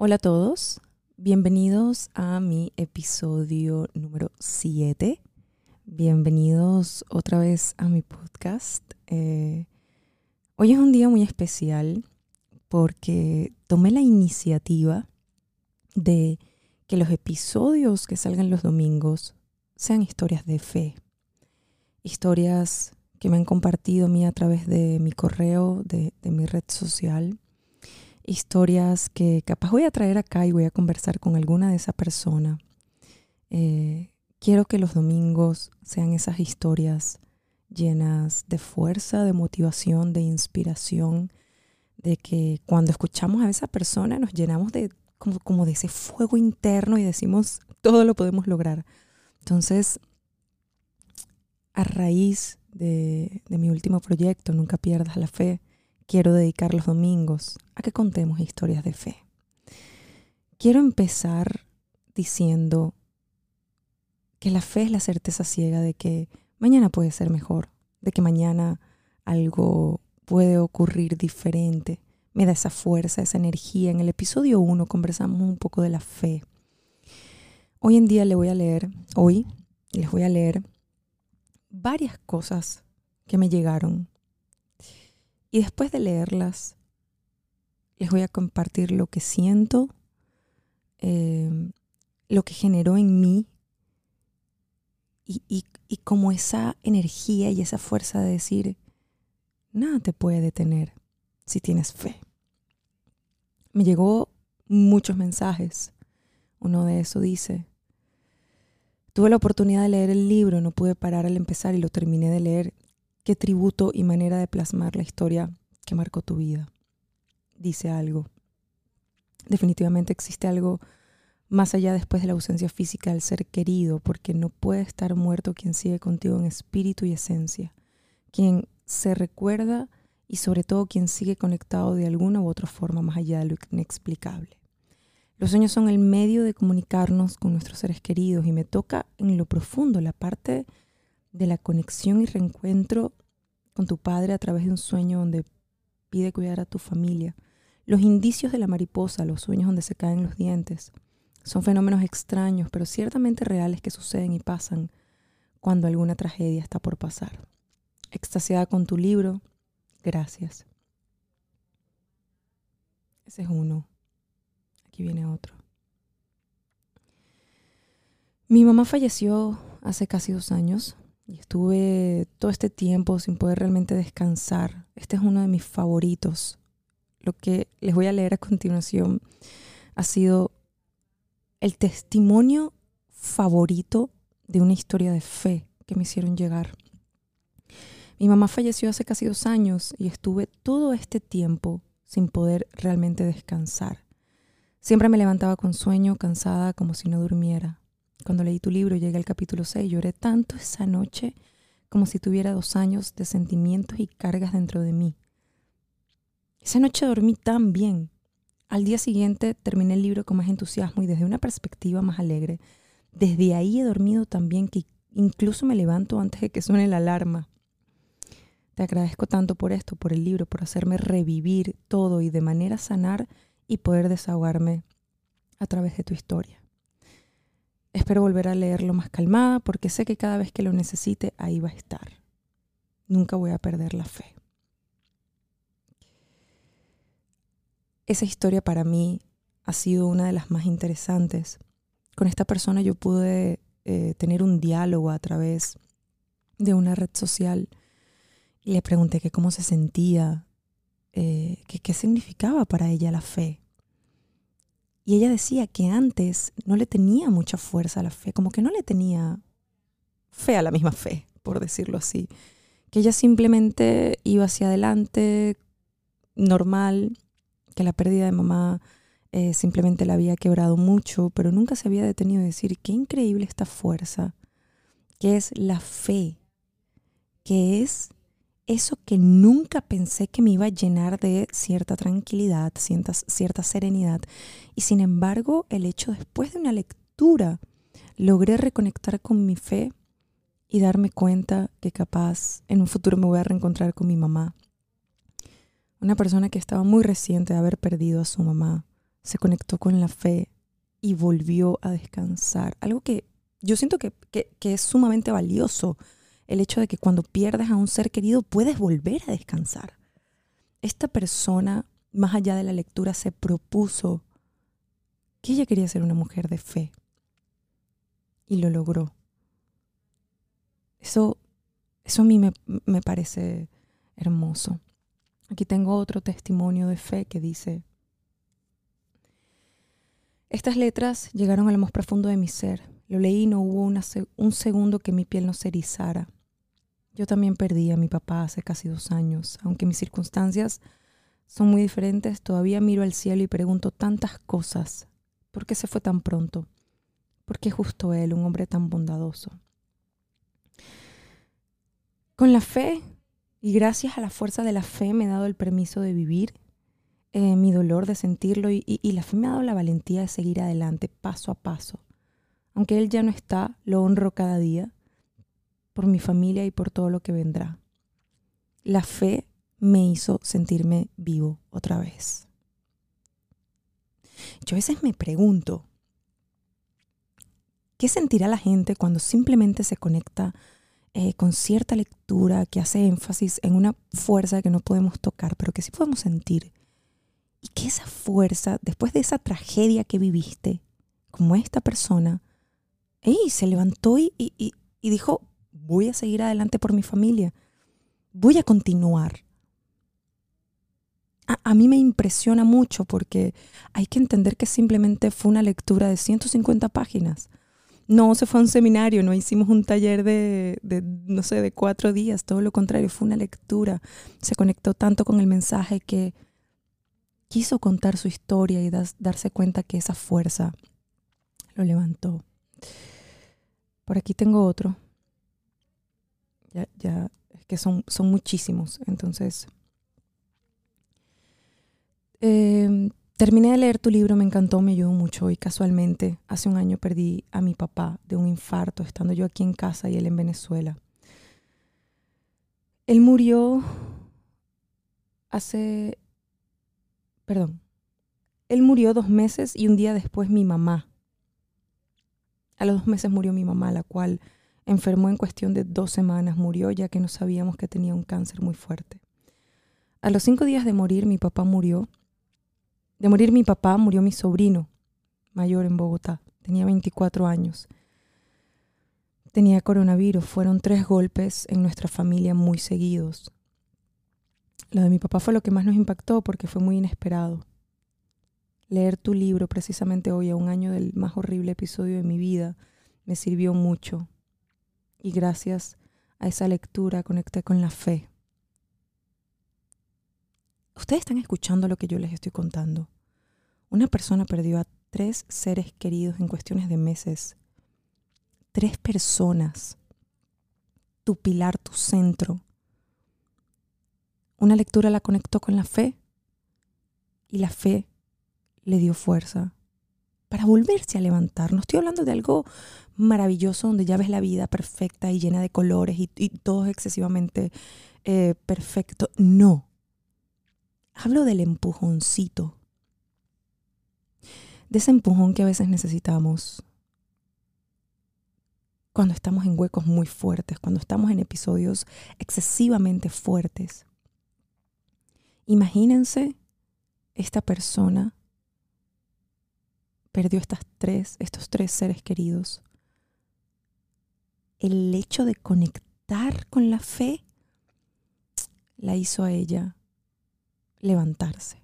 Hola a todos, bienvenidos a mi episodio número 7. Bienvenidos otra vez a mi podcast. Eh, hoy es un día muy especial porque tomé la iniciativa de que los episodios que salgan los domingos sean historias de fe. Historias que me han compartido a mí a través de mi correo, de, de mi red social historias que capaz voy a traer acá y voy a conversar con alguna de esa persona. Eh, quiero que los domingos sean esas historias llenas de fuerza, de motivación, de inspiración, de que cuando escuchamos a esa persona nos llenamos de como, como de ese fuego interno y decimos, todo lo podemos lograr. Entonces, a raíz de, de mi último proyecto, Nunca pierdas la fe, quiero dedicar los domingos a que contemos historias de fe. Quiero empezar diciendo que la fe es la certeza ciega de que mañana puede ser mejor, de que mañana algo puede ocurrir diferente. Me da esa fuerza, esa energía. En el episodio 1 conversamos un poco de la fe. Hoy en día le voy a leer, hoy les voy a leer varias cosas que me llegaron y después de leerlas, les voy a compartir lo que siento, em, lo que generó en mí y, y, y como esa energía y esa fuerza de decir, nada te puede detener si tienes fe. Me llegó muchos mensajes. Uno de esos dice, tuve la oportunidad de leer el libro, no pude parar al empezar y lo terminé de leer qué tributo y manera de plasmar la historia que marcó tu vida. Dice algo. Definitivamente existe algo más allá después de la ausencia física del ser querido, porque no puede estar muerto quien sigue contigo en espíritu y esencia, quien se recuerda y sobre todo quien sigue conectado de alguna u otra forma más allá de lo inexplicable. Los sueños son el medio de comunicarnos con nuestros seres queridos y me toca en lo profundo la parte de la conexión y reencuentro con tu padre a través de un sueño donde pide cuidar a tu familia. Los indicios de la mariposa, los sueños donde se caen los dientes, son fenómenos extraños, pero ciertamente reales que suceden y pasan cuando alguna tragedia está por pasar. Extasiada con tu libro, gracias. Ese es uno. Aquí viene otro. Mi mamá falleció hace casi dos años y estuve todo este tiempo sin poder realmente descansar. Este es uno de mis favoritos. Lo que les voy a leer a continuación ha sido el testimonio favorito de una historia de fe que me hicieron llegar. Mi mamá falleció hace casi dos años y estuve todo este tiempo sin poder realmente descansar. Siempre me levantaba con sueño, cansada, como si no durmiera. Cuando leí tu libro, llegué al capítulo 6, lloré tanto esa noche como si tuviera dos años de sentimientos y cargas dentro de mí. Esa noche dormí tan bien. Al día siguiente terminé el libro con más entusiasmo y desde una perspectiva más alegre. Desde ahí he dormido tan bien que incluso me levanto antes de que suene la alarma. Te agradezco tanto por esto, por el libro, por hacerme revivir todo y de manera sanar y poder desahogarme a través de tu historia. Espero volver a leerlo más calmada porque sé que cada vez que lo necesite ahí va a estar. Nunca voy a perder la fe. Esa historia para mí ha sido una de las más interesantes. Con esta persona yo pude eh, tener un diálogo a través de una red social y le pregunté que cómo se sentía, eh, qué significaba para ella la fe. Y ella decía que antes no le tenía mucha fuerza a la fe, como que no le tenía fe a la misma fe, por decirlo así. Que ella simplemente iba hacia adelante, normal, que la pérdida de mamá eh, simplemente la había quebrado mucho, pero nunca se había detenido a decir, qué increíble esta fuerza, que es la fe, que es eso que nunca pensé que me iba a llenar de cierta tranquilidad, cierta, cierta serenidad. Y sin embargo, el hecho después de una lectura, logré reconectar con mi fe y darme cuenta que capaz en un futuro me voy a reencontrar con mi mamá. Una persona que estaba muy reciente de haber perdido a su mamá se conectó con la fe y volvió a descansar. Algo que yo siento que, que, es sumamente valioso, el hecho de que cuando pierdes a un ser querido puedes volver a descansar. Esta persona, más allá de la lectura, se propuso que ella quería ser una mujer de fe. Y lo logró. Eso, eso a mí me, me parece hermoso. Aquí tengo otro testimonio de fe que dice, estas letras llegaron a lo más profundo de mi ser. Lo leí y no hubo un segundo que mi piel no se erizara. Yo también perdí a mi papá hace casi dos años. Aunque mis circunstancias son muy diferentes, todavía miro al cielo y pregunto tantas cosas. ¿Por qué se fue tan pronto? ¿Por qué justo él, un hombre tan bondadoso? Con la fe y gracias a la fuerza de la fe me he dado el permiso de vivir eh, mi dolor, de sentirlo y, y la fe me ha dado la valentía de seguir adelante paso a paso. Aunque Él ya no está, lo honro cada día por mi familia y por todo lo que vendrá. La fe me hizo sentirme vivo otra vez. Yo a veces me pregunto, ¿qué sentirá la gente cuando simplemente se conecta eh, con cierta lectura que hace énfasis en una fuerza que no podemos tocar, pero que sí podemos sentir. Y que esa fuerza, después de esa tragedia que viviste, como esta persona, se levantó y, y, dijo, voy a seguir adelante por mi familia, voy a continuar. A, mí me impresiona mucho porque hay que entender que simplemente fue una lectura de 150 páginas no se fue a un seminario, no hicimos un taller de, no sé, de cuatro días, todo lo contrario, fue una lectura. Se conectó tanto con el mensaje que quiso contar su historia y darse cuenta que esa fuerza lo levantó. Por aquí tengo otro. Ya, ya, es que son, son muchísimos. Entonces, eh, Terminé de leer tu libro, me encantó, me ayudó mucho y casualmente hace un año perdí a mi papá de un infarto estando yo aquí en casa y él en Venezuela. Él murió hace, perdón, él murió dos meses y un día después mi mamá. A los dos meses murió mi mamá, la cual enfermó en cuestión de dos semanas, murió ya que no sabíamos que tenía un cáncer muy fuerte. A los cinco días de morir mi papá murió de morir mi papá, murió mi sobrino mayor en Bogotá. Tenía 24 años. Tenía coronavirus. Fueron tres golpes en nuestra familia muy seguidos. Lo de mi papá fue lo que más nos impactó porque fue muy inesperado. Leer tu libro precisamente hoy, a un año del más horrible episodio de mi vida, me sirvió mucho. Y gracias a esa lectura conecté con la fe. Ustedes están escuchando lo que yo les estoy contando. Una persona perdió a tres seres queridos en cuestiones de meses. Tres personas. Tu pilar, tu centro. Una lectura la conectó con la fe y la fe le dio fuerza para volverse a levantar. No estoy hablando de algo maravilloso donde ya ves la vida perfecta y llena de colores y, todo excesivamente eh, perfecto. No. Hablo del empujoncito. De ese empujón que a veces necesitamos cuando estamos en huecos muy fuertes, cuando estamos en episodios excesivamente fuertes. Imagínense esta persona perdió estas tres, estos tres seres queridos. El hecho de conectar con la fe la hizo a ella levantarse.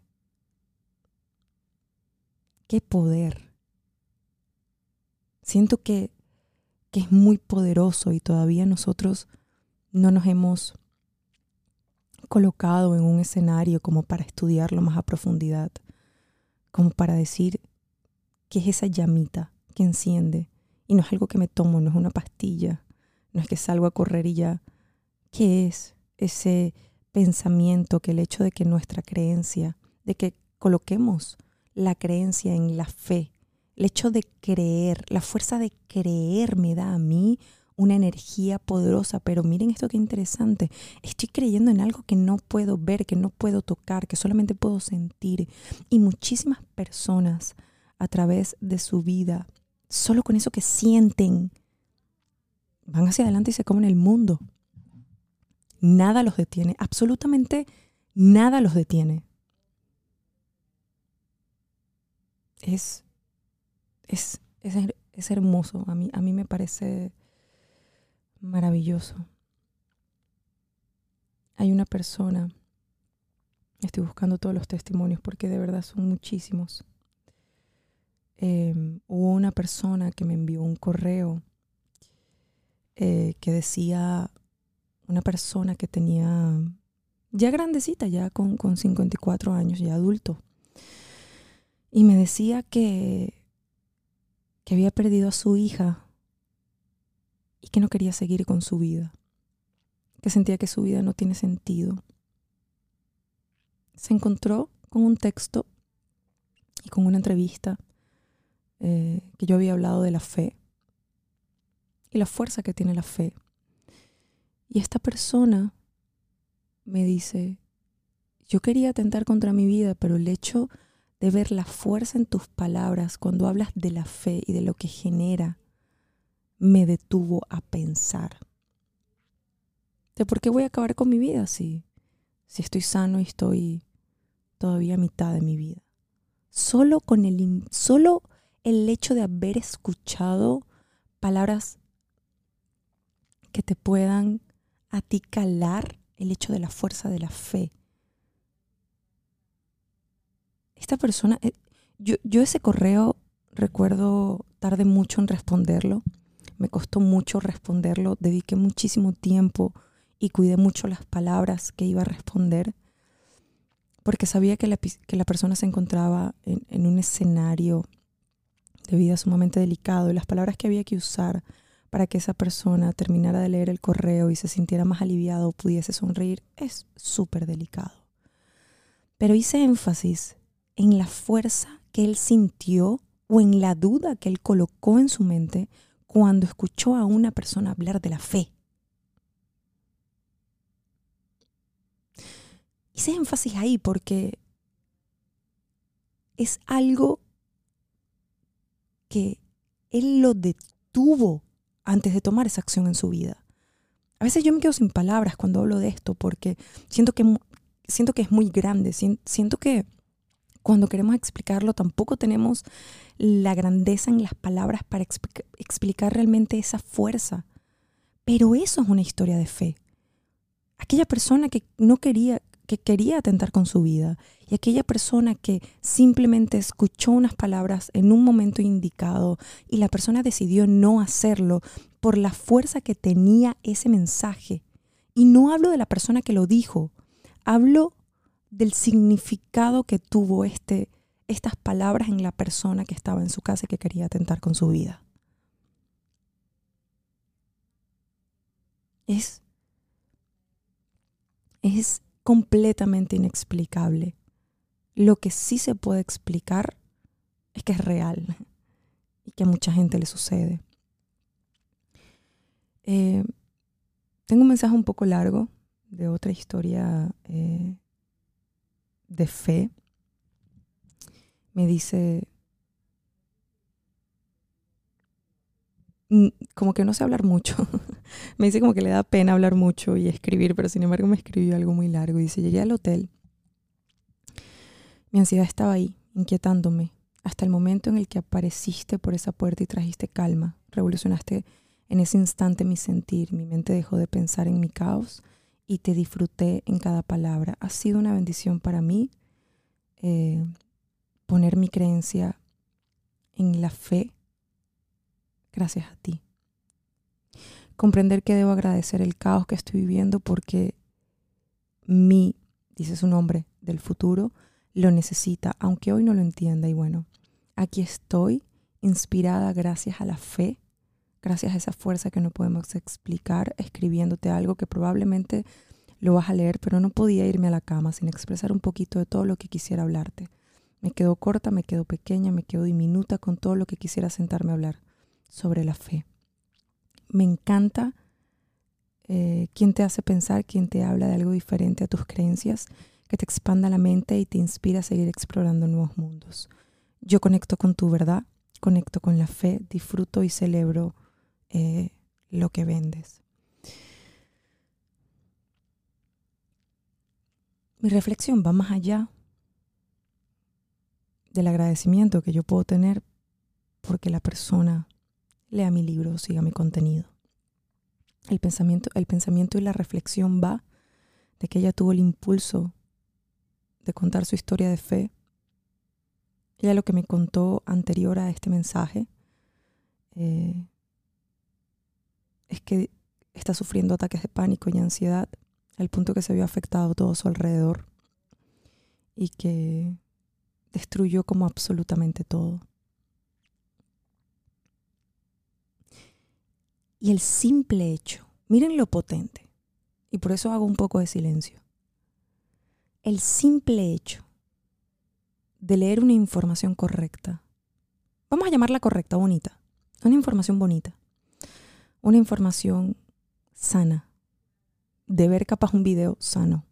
Qué poder. Siento que, que es muy poderoso y todavía nosotros no nos hemos colocado en un escenario como para estudiarlo más a profundidad, como para decir qué es esa llamita que enciende. Y no es algo que me tomo, no es una pastilla, no es que salgo a correr y ya. ¿Qué es ese pensamiento que el hecho de que nuestra creencia, de que coloquemos la creencia en la fe, el hecho de creer, la fuerza de creer me da a mí una energía poderosa, pero miren esto que interesante, estoy creyendo en algo que no puedo ver, que no puedo tocar, que solamente puedo sentir. Y muchísimas personas a través de su vida, solo con eso que sienten, van hacia adelante y se comen el mundo. Nada los detiene, absolutamente nada los detiene. Es, es, es, hermoso, a mí, a mí me parece maravilloso. Hay una persona, estoy buscando todos los testimonios porque de verdad son muchísimos. Em, hubo una persona que me envió un correo eh, que decía, una persona que tenía ya grandecita, ya con, con 54 años, ya adulto, y me decía que, que había perdido a su hija y que no quería seguir con su vida, que sentía que su vida no tiene sentido. Se encontró con un texto y con una entrevista eh, que yo había hablado de la fe y la fuerza que tiene la fe. Y esta persona me dice, yo quería atentar contra mi vida, pero el hecho de ver la fuerza en tus palabras cuando hablas de la fe y de lo que genera me detuvo a pensar. ¿De por qué voy a acabar con mi vida si, si estoy sano y estoy todavía a mitad de mi vida? Solo con el, solo el hecho de haber escuchado palabras que te puedan a ti calar el hecho de la fuerza de la fe. Esta persona, eh, yo, yo ese correo recuerdo tarde mucho en responderlo me costó mucho responderlo, dediqué muchísimo tiempo y cuidé mucho las palabras que iba a responder, porque sabía que la, que la persona se encontraba en, en un escenario de vida sumamente delicado y las palabras que había que usar para que esa persona terminara de leer el correo y se sintiera más aliviado o pudiese sonreír es súper delicado. Pero hice énfasis en la fuerza que él sintió o en la duda que él colocó en su mente cuando escuchó a una persona hablar de la fe. Hice énfasis ahí porque es algo él lo detuvo antes de tomar esa acción en su vida. A veces yo me quedo sin palabras cuando hablo de esto porque siento que, siento que es muy grande, siento que cuando queremos explicarlo tampoco tenemos la grandeza en las palabras para explicar realmente esa fuerza. Pero eso es una historia de fe. Aquella persona que no quería, que quería atentar con su vida y aquella persona que simplemente escuchó unas palabras en un momento indicado y la persona decidió no hacerlo por la fuerza que tenía ese mensaje. Y no hablo de la persona que lo dijo, hablo del significado que tuvo este, estas palabras en la persona que estaba en su casa y que quería atentar con su vida. Es, es completamente inexplicable. Lo que sí se puede explicar es que es real y que a mucha gente le sucede. Eh, tengo un mensaje un poco largo de otra historia eh, de fe, me dice, mm, como que no sé hablar mucho. me dice como que le da pena hablar mucho y escribir, pero sin embargo me escribió algo muy largo. Dice, llegué al hotel. Mi ansiedad estaba ahí, inquietándome, hasta el momento en el que apareciste por esa puerta y trajiste calma. Revolucionaste en ese instante mi sentir. Mi mente dejó de pensar en mi caos y te disfruté en cada palabra. Ha sido una bendición para mí eh, poner mi creencia en la fe gracias a ti. Comprender que debo agradecer el caos que estoy viviendo porque mi, dice su nombre, del futuro, lo necesita, aunque hoy no lo entienda. Y bueno, aquí estoy, inspirada gracias a la fe, gracias a esa fuerza que no podemos explicar, escribiéndote algo que probablemente lo vas a leer, pero no podía irme a la cama sin expresar un poquito de todo lo que quisiera hablarte. Me quedo corta, me quedo pequeña, me quedo diminuta con todo lo que quisiera sentarme a hablar sobre la fe. Me encanta eh, quien te hace pensar, quien te habla de algo diferente a tus creencias, que te expanda la mente y te inspira a seguir explorando nuevos mundos. Yo conecto con tu verdad, conecto con la fe, disfruto y celebro eh, lo que vendes. Mi reflexión va más allá del agradecimiento que yo puedo tener porque la persona lea mi libro, siga mi contenido. El pensamiento, el pensamiento y la reflexión va de que ella tuvo el impulso de contar su historia de fe. Ella lo que me contó anterior a este mensaje eh, es que está sufriendo ataques de pánico y ansiedad, al punto que se vio afectado todo su alrededor y que destruyó como absolutamente todo. Y el simple hecho, miren lo potente, y por eso hago un poco de silencio. El simple hecho de leer una información correcta, vamos a llamarla correcta, bonita, una información bonita, una información sana, de ver capaz un video sano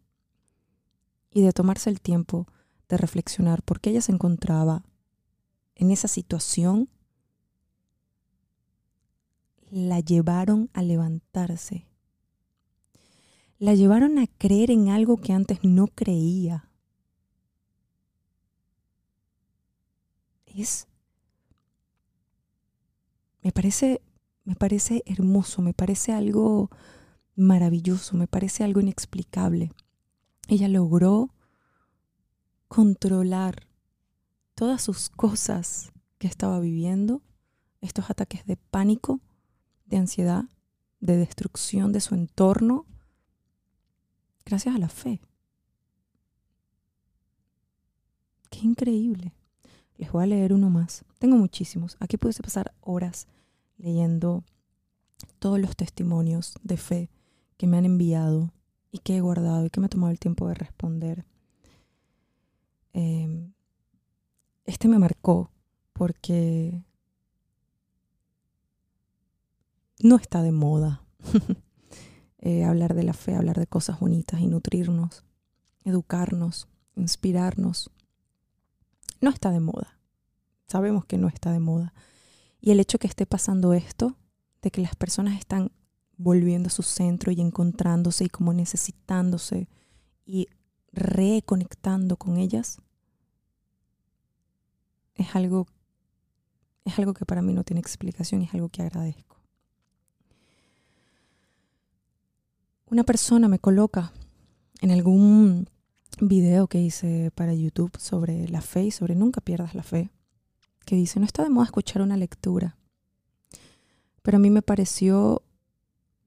y de tomarse el tiempo de reflexionar por qué ella se encontraba en esa situación la llevaron a levantarse. La llevaron a creer en algo que antes no creía. Es me parece me parece hermoso, me parece algo maravilloso, me parece algo inexplicable. Ella logró controlar todas sus cosas que estaba viviendo, estos ataques de pánico, de ansiedad, de destrucción de su entorno, gracias a la fe. Qué increíble. Les voy a leer uno más. Tengo muchísimos. Aquí pudiese pasar horas leyendo todos los testimonios de fe que me han enviado y que he guardado y que me he tomado el tiempo de responder. Em, este me marcó porque no está de moda eh, hablar de la fe, hablar de cosas bonitas y nutrirnos, educarnos, inspirarnos. No está de moda. Sabemos que no está de moda. Y el hecho que esté pasando esto, de que las personas están volviendo a su centro y encontrándose y como necesitándose y reconectando con ellas, es algo, es algo que para mí no tiene explicación y es algo que agradezco. Una persona me coloca en algún video que hice para YouTube sobre la fe y sobre nunca pierdas la fe, que dice, no está de moda escuchar una lectura, pero a mí me pareció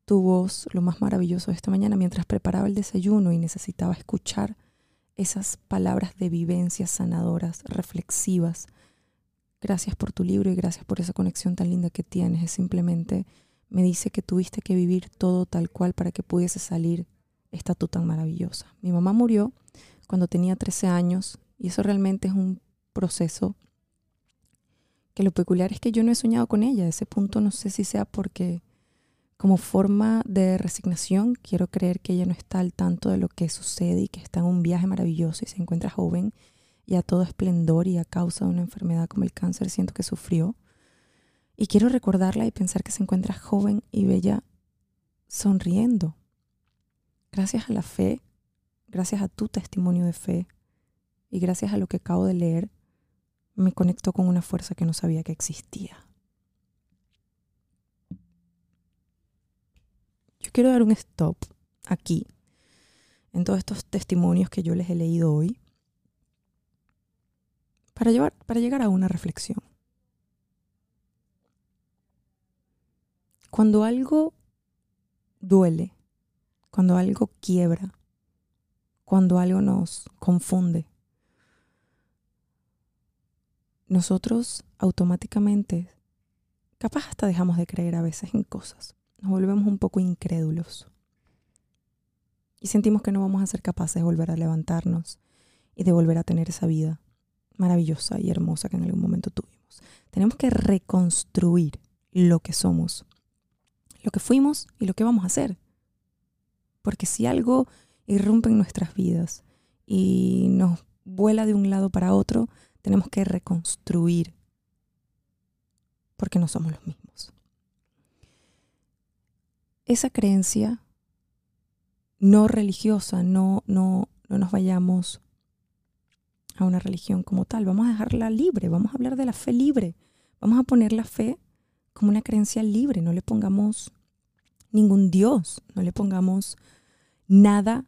tu voz lo más maravilloso de esta mañana mientras preparaba el desayuno y necesitaba escuchar esas palabras de vivencias sanadoras, reflexivas. Gracias por tu libro y gracias por esa conexión tan linda que tienes. Es simplemente me dice que tuviste que vivir todo tal cual para que pudiese salir esta tú tan maravillosa. Mi mamá murió cuando tenía 13 años y eso realmente es un proceso que lo peculiar es que yo no he soñado con ella. Ese punto no sé si sea porque como forma de resignación quiero creer que ella no está al tanto de lo que sucede y que está en un viaje maravilloso y se encuentra joven y a todo esplendor y a causa de una enfermedad como el cáncer siento que sufrió. Y quiero recordarla y pensar que se encuentra joven y bella sonriendo. Gracias a la fe, gracias a tu testimonio de fe y gracias a lo que acabo de leer, me conecto con una fuerza que no sabía que existía. Yo quiero dar un stop aquí, en todos estos testimonios que yo les he leído hoy, para, llevar, para llegar a una reflexión. Cuando algo duele, cuando algo quiebra, cuando algo nos confunde, nosotros automáticamente, capaz hasta dejamos de creer a veces en cosas, nos volvemos un poco incrédulos y sentimos que no vamos a ser capaces de volver a levantarnos y de volver a tener esa vida maravillosa y hermosa que en algún momento tuvimos. Tenemos que reconstruir lo que somos lo que fuimos y lo que vamos a hacer. Porque si algo irrumpe en nuestras vidas y nos vuela de un lado para otro, tenemos que reconstruir porque no somos los mismos. Esa creencia no religiosa, no, no, no nos vayamos a una religión como tal, vamos a dejarla libre, vamos a hablar de la fe libre, vamos a poner la fe como una creencia libre, no le pongamos ningún Dios, no le pongamos nada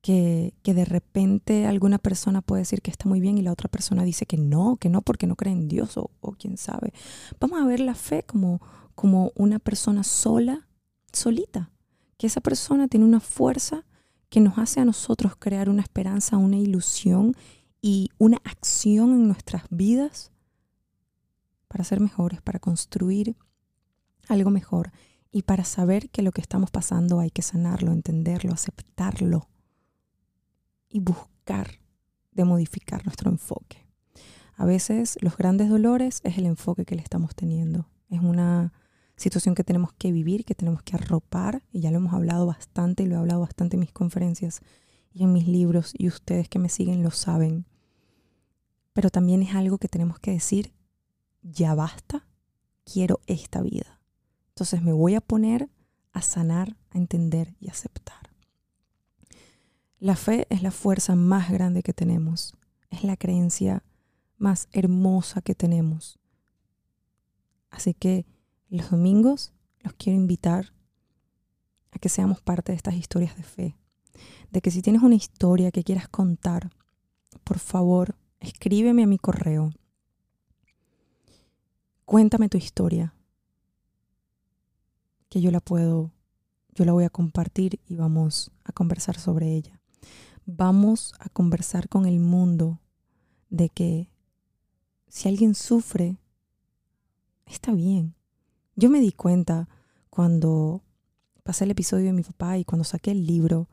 que, que, de repente alguna persona puede decir que está muy bien y la otra persona dice que no, que no porque no cree en Dios o, o quién sabe. Vamos a ver la fe como, como una persona sola, solita, que esa persona tiene una fuerza que nos hace a nosotros crear una esperanza, una ilusión y una acción en nuestras vidas para ser mejores, para construir algo mejor y para saber que lo que estamos pasando hay que sanarlo, entenderlo, aceptarlo y buscar de modificar nuestro enfoque. A veces los grandes dolores es el enfoque que le estamos teniendo. Es una situación que tenemos que vivir, que tenemos que arropar, y ya lo hemos hablado bastante, y lo he hablado bastante en mis conferencias y en mis libros, y ustedes que me siguen lo saben. Pero también es algo que tenemos que decir, ya basta, quiero esta vida. Entonces me voy a poner a sanar, a entender y aceptar. La fe es la fuerza más grande que tenemos, es la creencia más hermosa que tenemos. Así que los domingos los quiero invitar a que seamos parte de estas historias de fe. De que si tienes una historia que quieras contar, por favor, escríbeme a mi correo. Cuéntame tu historia. Que yo la puedo, yo la voy a compartir y vamos a conversar sobre ella. Vamos a conversar con el mundo de que si alguien sufre, está bien. Yo me di cuenta cuando pasé el episodio de mi papá y cuando saqué el libro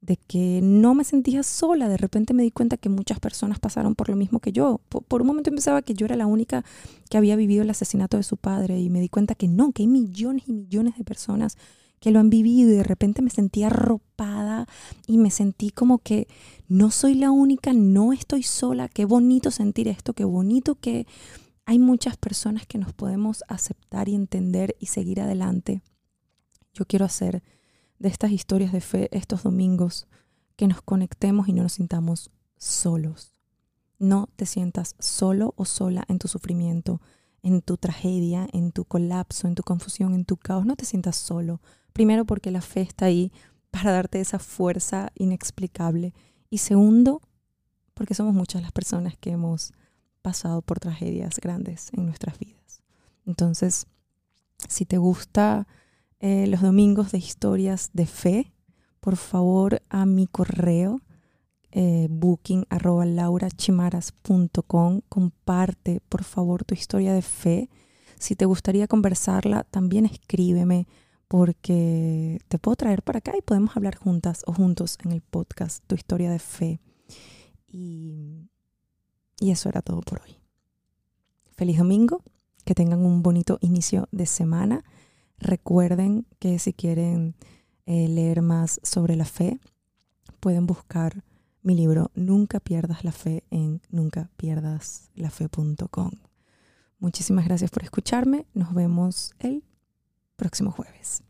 de que no me sentía sola. De repente me di cuenta que muchas personas pasaron por lo mismo que yo. Por, un momento pensaba que yo era la única que había vivido el asesinato de su padre y me di cuenta que no, que hay millones y millones de personas que lo han vivido y de repente me sentí arropada y me sentí como que no soy la única, no estoy sola, qué bonito sentir esto, qué bonito que hay muchas personas que nos podemos aceptar y entender y seguir adelante. Yo quiero hacer de estas historias de fe estos domingos que nos conectemos y no nos sintamos solos. No te sientas solo o sola en tu sufrimiento, en tu tragedia, en tu colapso, en tu confusión, en tu caos. No te sientas solo. Primero porque la fe está ahí para darte esa fuerza inexplicable. Y segundo, porque somos muchas las personas que hemos pasado por tragedias grandes en nuestras vidas. Entonces, si te gusta eh, los domingos de historias de fe, por favor a mi correo eh, comparte por favor tu historia de fe. Si te gustaría conversarla, también escríbeme porque te puedo traer para acá y podemos hablar juntas o juntos en el podcast tu historia de fe. Y y eso era todo por hoy. Feliz domingo, que tengan un bonito inicio de semana. Recuerden que si quieren eh, leer más sobre la fe, pueden buscar mi libro Nunca pierdas la fe en nuncapierdasLaFe.com. Muchísimas gracias por escucharme. Nos vemos el próximo jueves.